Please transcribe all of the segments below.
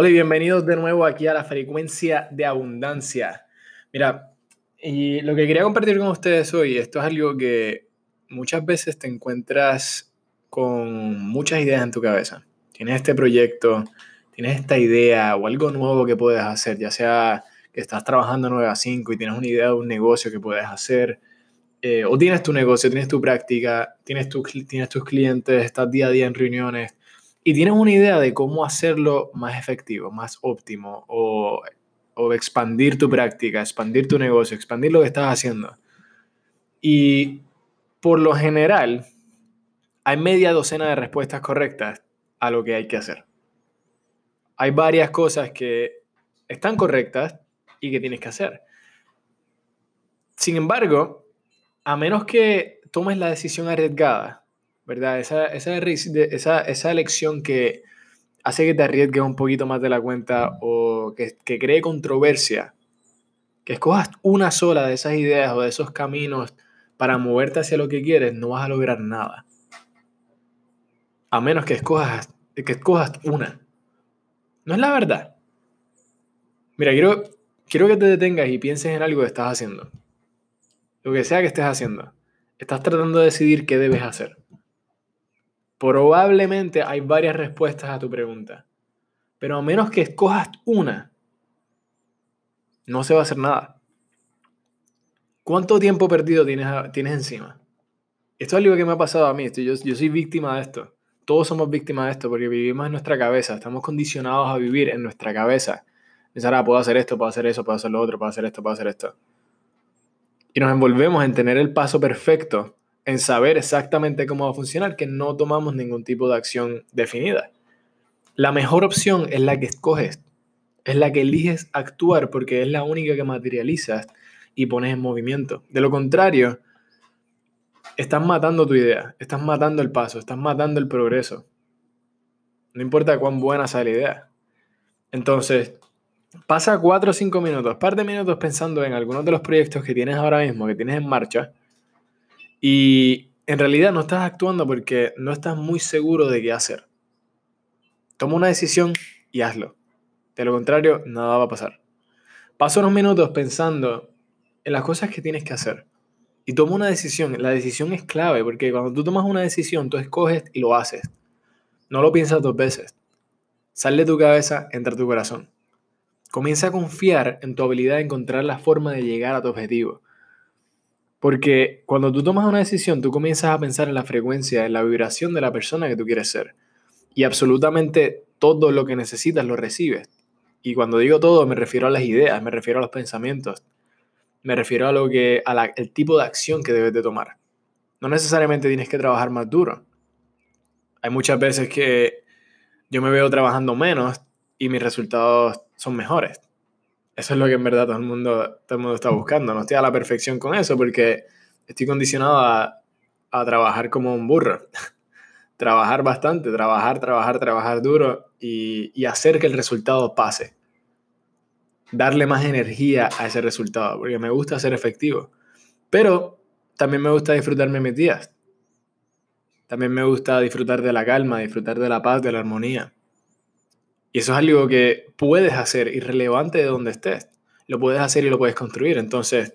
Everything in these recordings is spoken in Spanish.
Hola y bienvenidos de nuevo aquí a la frecuencia de abundancia. Mira, y lo que quería compartir con ustedes hoy, esto es algo que muchas veces te encuentras con muchas ideas en tu cabeza. Tienes este proyecto, tienes esta idea o algo nuevo que puedes hacer, ya sea que estás trabajando 9 a 5 y tienes una idea de un negocio que puedes hacer, eh, o tienes tu negocio, tienes tu práctica, tienes, tu, tienes tus clientes, estás día a día en reuniones y tienes una idea de cómo hacerlo más efectivo, más óptimo, o, o expandir tu práctica, expandir tu negocio, expandir lo que estás haciendo. Y por lo general, hay media docena de respuestas correctas a lo que hay que hacer. Hay varias cosas que están correctas y que tienes que hacer. Sin embargo, a menos que tomes la decisión arriesgada ¿verdad? Esa, esa, esa, esa elección que hace que te arriesgues un poquito más de la cuenta o que, que cree controversia, que escojas una sola de esas ideas o de esos caminos para moverte hacia lo que quieres, no vas a lograr nada. A menos que escojas, que escojas una. No es la verdad. Mira, quiero, quiero que te detengas y pienses en algo que estás haciendo. Lo que sea que estés haciendo. Estás tratando de decidir qué debes hacer. Probablemente hay varias respuestas a tu pregunta, pero a menos que escojas una, no se va a hacer nada. ¿Cuánto tiempo perdido tienes, tienes encima? Esto es algo que me ha pasado a mí, yo, yo soy víctima de esto. Todos somos víctimas de esto porque vivimos en nuestra cabeza, estamos condicionados a vivir en nuestra cabeza. Pensar, ah, puedo hacer esto, puedo hacer eso, puedo hacer lo otro, puedo hacer esto, puedo hacer esto. Y nos envolvemos en tener el paso perfecto en saber exactamente cómo va a funcionar que no tomamos ningún tipo de acción definida. La mejor opción es la que escoges, es la que eliges actuar porque es la única que materializas y pones en movimiento. De lo contrario, estás matando tu idea, estás matando el paso, estás matando el progreso. No importa cuán buena sea la idea. Entonces, pasa cuatro o cinco minutos, par de minutos pensando en algunos de los proyectos que tienes ahora mismo, que tienes en marcha, y en realidad no estás actuando porque no estás muy seguro de qué hacer. Toma una decisión y hazlo. De lo contrario, nada va a pasar. Paso unos minutos pensando en las cosas que tienes que hacer. Y toma una decisión. La decisión es clave porque cuando tú tomas una decisión, tú escoges y lo haces. No lo piensas dos veces. Sal de tu cabeza, entra tu corazón. Comienza a confiar en tu habilidad de encontrar la forma de llegar a tu objetivo. Porque cuando tú tomas una decisión, tú comienzas a pensar en la frecuencia, en la vibración de la persona que tú quieres ser. Y absolutamente todo lo que necesitas lo recibes. Y cuando digo todo, me refiero a las ideas, me refiero a los pensamientos, me refiero a lo que, al tipo de acción que debes de tomar. No necesariamente tienes que trabajar más duro. Hay muchas veces que yo me veo trabajando menos y mis resultados son mejores. Eso es lo que en verdad todo el mundo, todo el mundo está buscando. No estoy a la perfección con eso porque estoy condicionado a, trabajar como un burro. trabajar bastante, trabajar, trabajar, trabajar duro y, y hacer que el resultado pase. Darle más energía a ese resultado, porque me gusta ser efectivo. Pero también me gusta disfrutarme mis días. También me gusta disfrutar de la calma, disfrutar de la paz, de la armonía. Y eso es algo que puedes hacer irrelevante de donde estés. Lo puedes hacer y lo puedes construir. Entonces,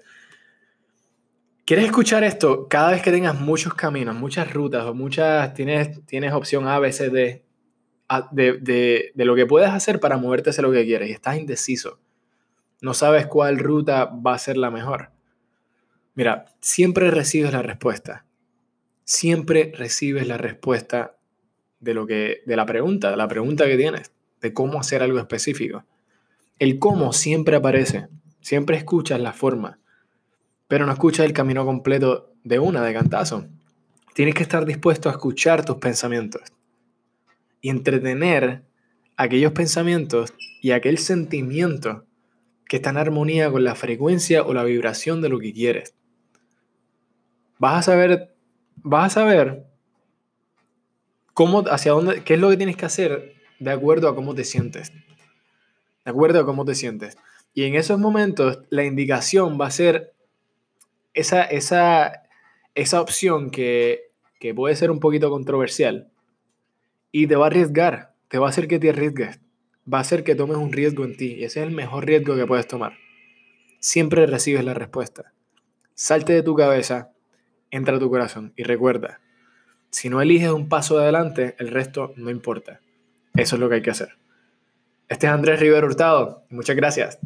¿quieres escuchar esto? Cada vez que tengas muchos caminos, muchas rutas o muchas, tienes, tienes opción A, B, C, D, de, de, de lo que puedes hacer para moverte hacia lo que quieres y estás indeciso. No sabes cuál ruta va a ser la mejor. Mira, siempre recibes la respuesta. Siempre recibes la respuesta de lo que de la pregunta, de la pregunta que tienes de cómo hacer algo específico. El cómo siempre aparece, siempre escuchas la forma, pero no escuchas el camino completo de una, de cantazo. Tienes que estar dispuesto a escuchar tus pensamientos y entretener aquellos pensamientos y aquel sentimiento que está en armonía con la frecuencia o la vibración de lo que quieres. Vas a saber, vas a saber cómo, hacia dónde, qué es lo que tienes que hacer de acuerdo a cómo te sientes. De acuerdo a cómo te sientes. Y en esos momentos la indicación va a ser esa, esa, esa opción que, que puede ser un poquito controversial. Y te va a arriesgar, te va a hacer que te arriesgues, va a hacer que tomes un riesgo en ti. Y ese es el mejor riesgo que puedes tomar. Siempre recibes la respuesta. Salte de tu cabeza, entra a tu corazón y recuerda, si no eliges un paso adelante, el resto no importa. Eso es lo que hay que hacer. Este es Andrés Rivero Hurtado. Muchas gracias.